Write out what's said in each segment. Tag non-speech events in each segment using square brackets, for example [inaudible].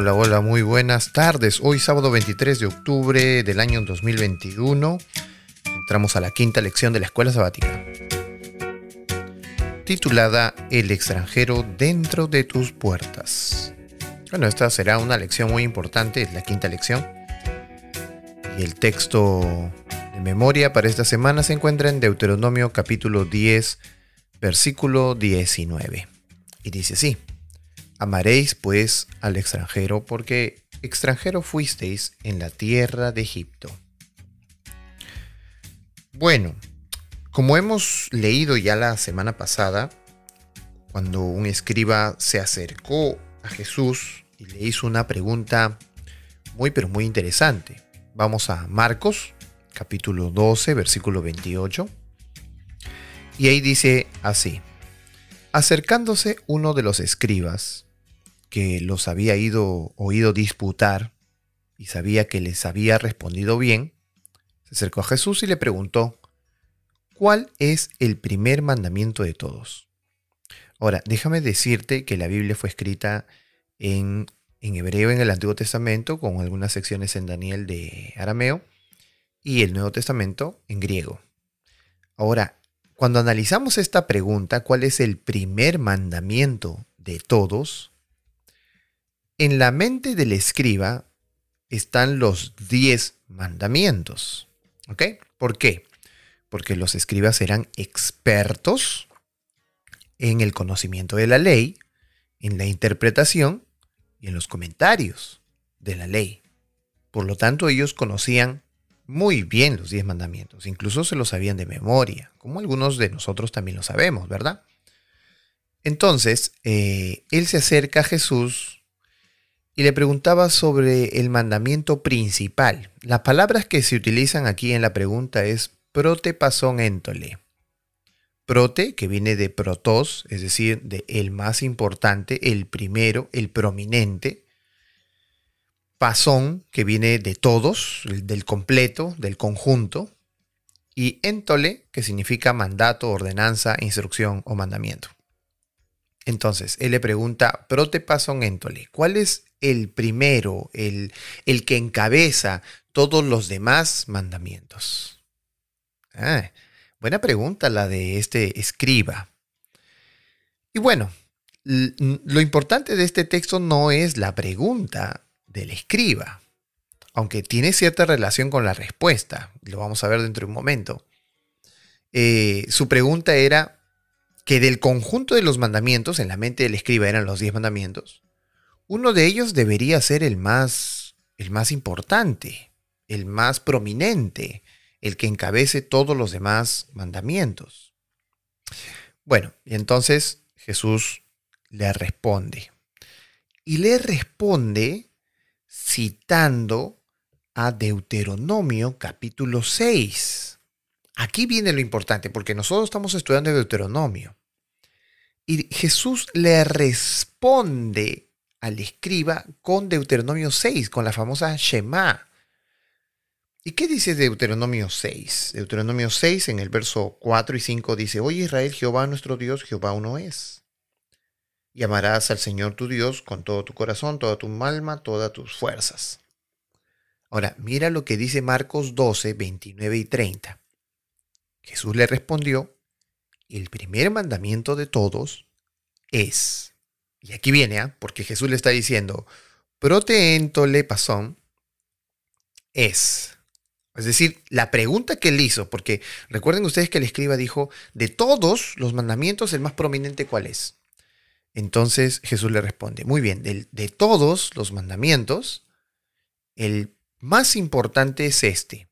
Hola, hola, muy buenas tardes. Hoy sábado 23 de octubre del año 2021 entramos a la quinta lección de la Escuela Sabática, titulada El extranjero dentro de tus puertas. Bueno, esta será una lección muy importante, es la quinta lección. Y el texto de memoria para esta semana se encuentra en Deuteronomio capítulo 10, versículo 19. Y dice así. Amaréis pues al extranjero, porque extranjero fuisteis en la tierra de Egipto. Bueno, como hemos leído ya la semana pasada, cuando un escriba se acercó a Jesús y le hizo una pregunta muy pero muy interesante. Vamos a Marcos, capítulo 12, versículo 28. Y ahí dice así, acercándose uno de los escribas, que los había ido, oído disputar y sabía que les había respondido bien, se acercó a Jesús y le preguntó, ¿cuál es el primer mandamiento de todos? Ahora, déjame decirte que la Biblia fue escrita en, en hebreo en el Antiguo Testamento, con algunas secciones en Daniel de arameo, y el Nuevo Testamento en griego. Ahora, cuando analizamos esta pregunta, ¿cuál es el primer mandamiento de todos? En la mente del escriba están los diez mandamientos. ¿Ok? ¿Por qué? Porque los escribas eran expertos en el conocimiento de la ley, en la interpretación y en los comentarios de la ley. Por lo tanto, ellos conocían muy bien los diez mandamientos, incluso se los sabían de memoria, como algunos de nosotros también lo sabemos, ¿verdad? Entonces, eh, él se acerca a Jesús y le preguntaba sobre el mandamiento principal. Las palabras que se utilizan aquí en la pregunta es prote pasón entole. Prote, que viene de protos, es decir, de el más importante, el primero, el prominente. Pasón, que viene de todos, del completo, del conjunto. Y entole, que significa mandato, ordenanza, instrucción o mandamiento. Entonces, él le pregunta, prote pasón entole, ¿cuál es el primero, el, el que encabeza todos los demás mandamientos? Ah, buena pregunta la de este escriba. Y bueno, lo importante de este texto no es la pregunta del escriba, aunque tiene cierta relación con la respuesta, lo vamos a ver dentro de un momento. Eh, su pregunta era que del conjunto de los mandamientos, en la mente del escriba eran los diez mandamientos, uno de ellos debería ser el más, el más importante, el más prominente, el que encabece todos los demás mandamientos. Bueno, y entonces Jesús le responde. Y le responde citando a Deuteronomio capítulo 6. Aquí viene lo importante, porque nosotros estamos estudiando Deuteronomio. Y Jesús le responde al escriba con Deuteronomio 6, con la famosa Shema. ¿Y qué dice Deuteronomio 6? Deuteronomio 6 en el verso 4 y 5 dice, Oye Israel, Jehová nuestro Dios, Jehová uno es. Y amarás al Señor tu Dios con todo tu corazón, toda tu alma, todas tus fuerzas. Ahora, mira lo que dice Marcos 12, 29 y 30. Jesús le respondió, el primer mandamiento de todos es, y aquí viene, ¿ah? porque Jesús le está diciendo, proteentole pasón es. Es decir, la pregunta que él hizo, porque recuerden ustedes que el escriba dijo, de todos los mandamientos, el más prominente cuál es. Entonces Jesús le responde, muy bien, de, de todos los mandamientos, el más importante es este.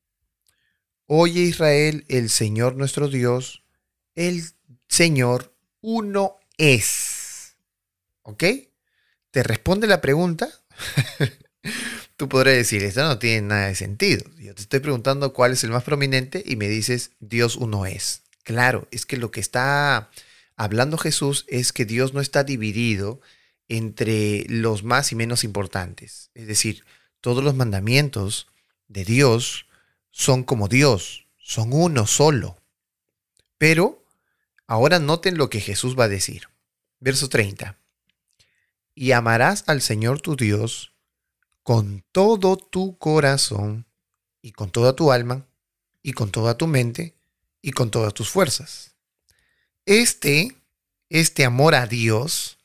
Oye Israel, el Señor nuestro Dios, el Señor uno es. ¿Ok? ¿Te responde la pregunta? [laughs] Tú podrás decir, esto no tiene nada de sentido. Yo te estoy preguntando cuál es el más prominente y me dices, Dios uno es. Claro, es que lo que está hablando Jesús es que Dios no está dividido entre los más y menos importantes. Es decir, todos los mandamientos de Dios son como Dios, son uno solo. Pero ahora noten lo que Jesús va a decir. Verso 30 y amarás al Señor tu Dios con todo tu corazón y con toda tu alma y con toda tu mente y con todas tus fuerzas. Este, este amor a Dios,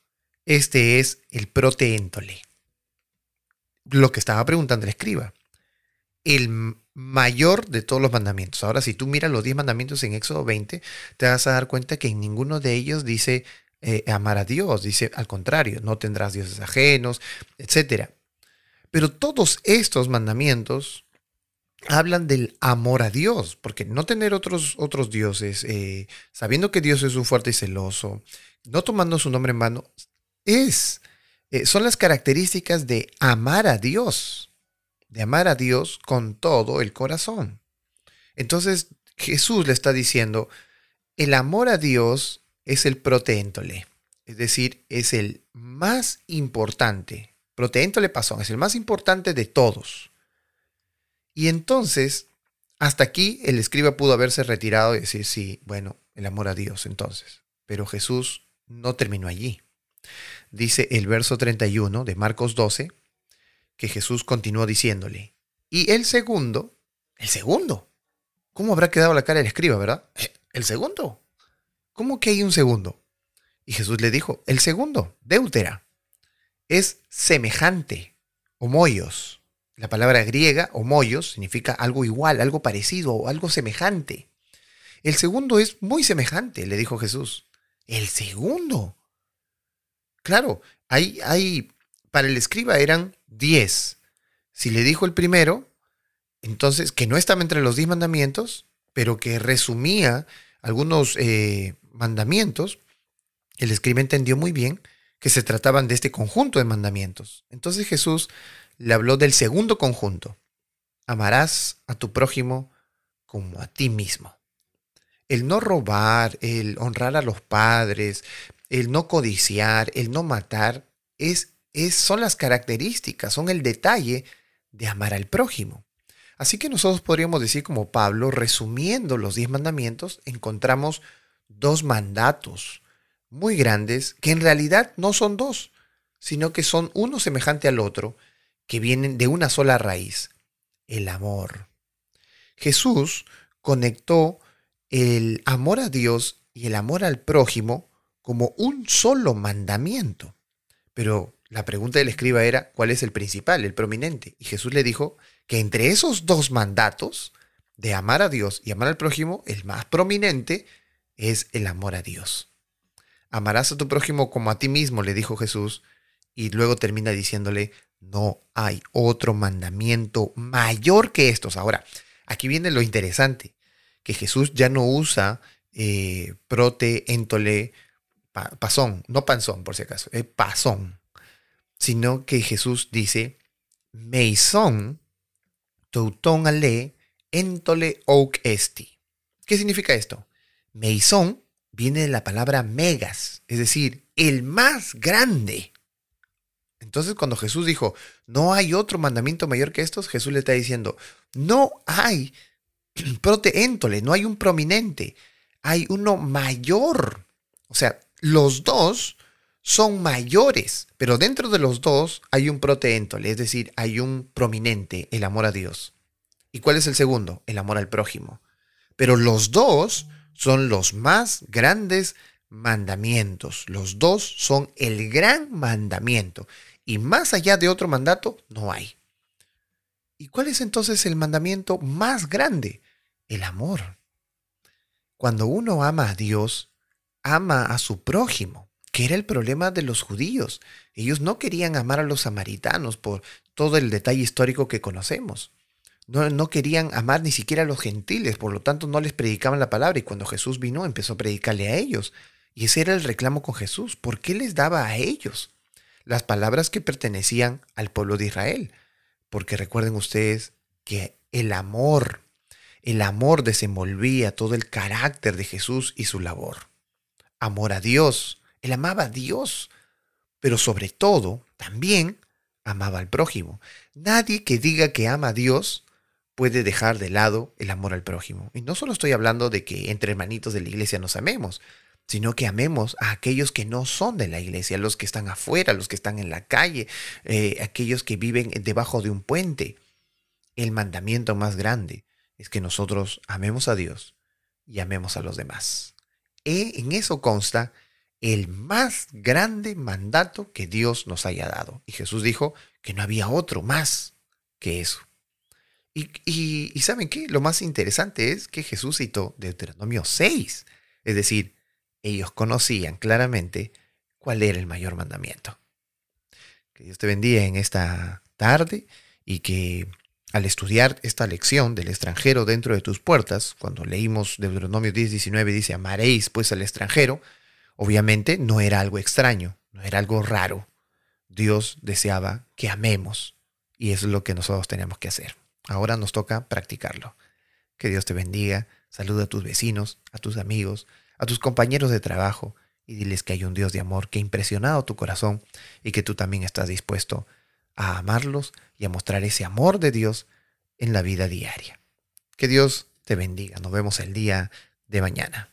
este es el proteéntole. Lo que estaba preguntando el escriba. El mayor de todos los mandamientos. Ahora, si tú miras los 10 mandamientos en Éxodo 20, te vas a dar cuenta que en ninguno de ellos dice eh, amar a Dios, dice al contrario, no tendrás dioses ajenos, etc. Pero todos estos mandamientos hablan del amor a Dios, porque no tener otros, otros dioses, eh, sabiendo que Dios es un fuerte y celoso, no tomando su nombre en vano, es, eh, son las características de amar a Dios, de amar a Dios con todo el corazón. Entonces Jesús le está diciendo, el amor a Dios es el proteéntole, es decir, es el más importante. Proteéntole pasón, es el más importante de todos. Y entonces, hasta aquí el escriba pudo haberse retirado y decir, sí, bueno, el amor a Dios entonces. Pero Jesús no terminó allí. Dice el verso 31 de Marcos 12 que Jesús continuó diciéndole, y el segundo, el segundo, ¿cómo habrá quedado la cara del escriba, verdad? Eh, ¿El segundo? ¿Cómo que hay un segundo? Y Jesús le dijo, el segundo, deutera, es semejante, homoios. La palabra griega, homoios, significa algo igual, algo parecido o algo semejante. El segundo es muy semejante, le dijo Jesús. El segundo. Claro, hay, hay, para el escriba eran diez. Si le dijo el primero, entonces, que no estaba entre los diez mandamientos, pero que resumía algunos eh, mandamientos, el escriba entendió muy bien que se trataban de este conjunto de mandamientos. Entonces Jesús le habló del segundo conjunto. Amarás a tu prójimo como a ti mismo. El no robar, el honrar a los padres, el no codiciar, el no matar, es, es, son las características, son el detalle de amar al prójimo. Así que nosotros podríamos decir como Pablo, resumiendo los diez mandamientos, encontramos dos mandatos muy grandes que en realidad no son dos, sino que son uno semejante al otro, que vienen de una sola raíz, el amor. Jesús conectó el amor a Dios y el amor al prójimo como un solo mandamiento. Pero la pregunta del escriba era, ¿cuál es el principal, el prominente? Y Jesús le dijo que entre esos dos mandatos, de amar a Dios y amar al prójimo, el más prominente es el amor a Dios. Amarás a tu prójimo como a ti mismo, le dijo Jesús, y luego termina diciéndole, no hay otro mandamiento mayor que estos. Ahora, aquí viene lo interesante, que Jesús ya no usa eh, prote, entole, pasón, no panzón por si acaso, es pasón, sino que Jesús dice, meison, teuton ale, entole ouk esti. ¿Qué significa esto? Meison viene de la palabra megas, es decir, el más grande. Entonces cuando Jesús dijo, no hay otro mandamiento mayor que estos, Jesús le está diciendo, no hay [clears throat] proteéntole, no hay un prominente, hay uno mayor. O sea, los dos son mayores, pero dentro de los dos hay un proteéntole, es decir, hay un prominente, el amor a Dios. ¿Y cuál es el segundo? El amor al prójimo. Pero los dos son los más grandes mandamientos. Los dos son el gran mandamiento. Y más allá de otro mandato, no hay. ¿Y cuál es entonces el mandamiento más grande? El amor. Cuando uno ama a Dios, ama a su prójimo, que era el problema de los judíos. Ellos no querían amar a los samaritanos por todo el detalle histórico que conocemos. No, no, querían amar ni siquiera a los gentiles, por lo tanto no les predicaban la palabra y cuando Jesús vino empezó a predicarle a ellos. Y ese era el reclamo con Jesús. ¿Por qué les daba a ellos las palabras que pertenecían al pueblo de Israel? Porque recuerden ustedes que el amor, el amor desenvolvía todo el carácter de Jesús y su labor. Amor a Dios. Él amaba a Dios, pero sobre todo también amaba al prójimo. Nadie que diga que ama a Dios puede dejar de lado el amor al prójimo. Y no solo estoy hablando de que entre hermanitos de la iglesia nos amemos. sino que amemos a aquellos que no son de la iglesia, los que están afuera, los que están en la calle, eh, aquellos que viven debajo de un puente. El mandamiento más grande es que nosotros amemos a Dios y amemos a los demás. Y en eso consta el más grande mandato que Dios nos haya dado. Y Jesús dijo que no había otro más que eso. Y, y, ¿saben qué? Lo más interesante es que Jesús citó Deuteronomio 6. Es decir, ellos conocían claramente cuál era el mayor mandamiento. Que Dios te bendiga en esta tarde y que al estudiar esta lección del extranjero dentro de tus puertas, cuando leímos Deuteronomio 10, 19, dice, amaréis pues al extranjero, obviamente no era algo extraño, no era algo raro. Dios deseaba que amemos y es lo que nosotros tenemos que hacer. Ahora nos toca practicarlo. Que Dios te bendiga, saluda a tus vecinos, a tus amigos, a tus compañeros de trabajo y diles que hay un Dios de amor que ha impresionado tu corazón y que tú también estás dispuesto a amarlos y a mostrar ese amor de Dios en la vida diaria. Que Dios te bendiga. Nos vemos el día de mañana.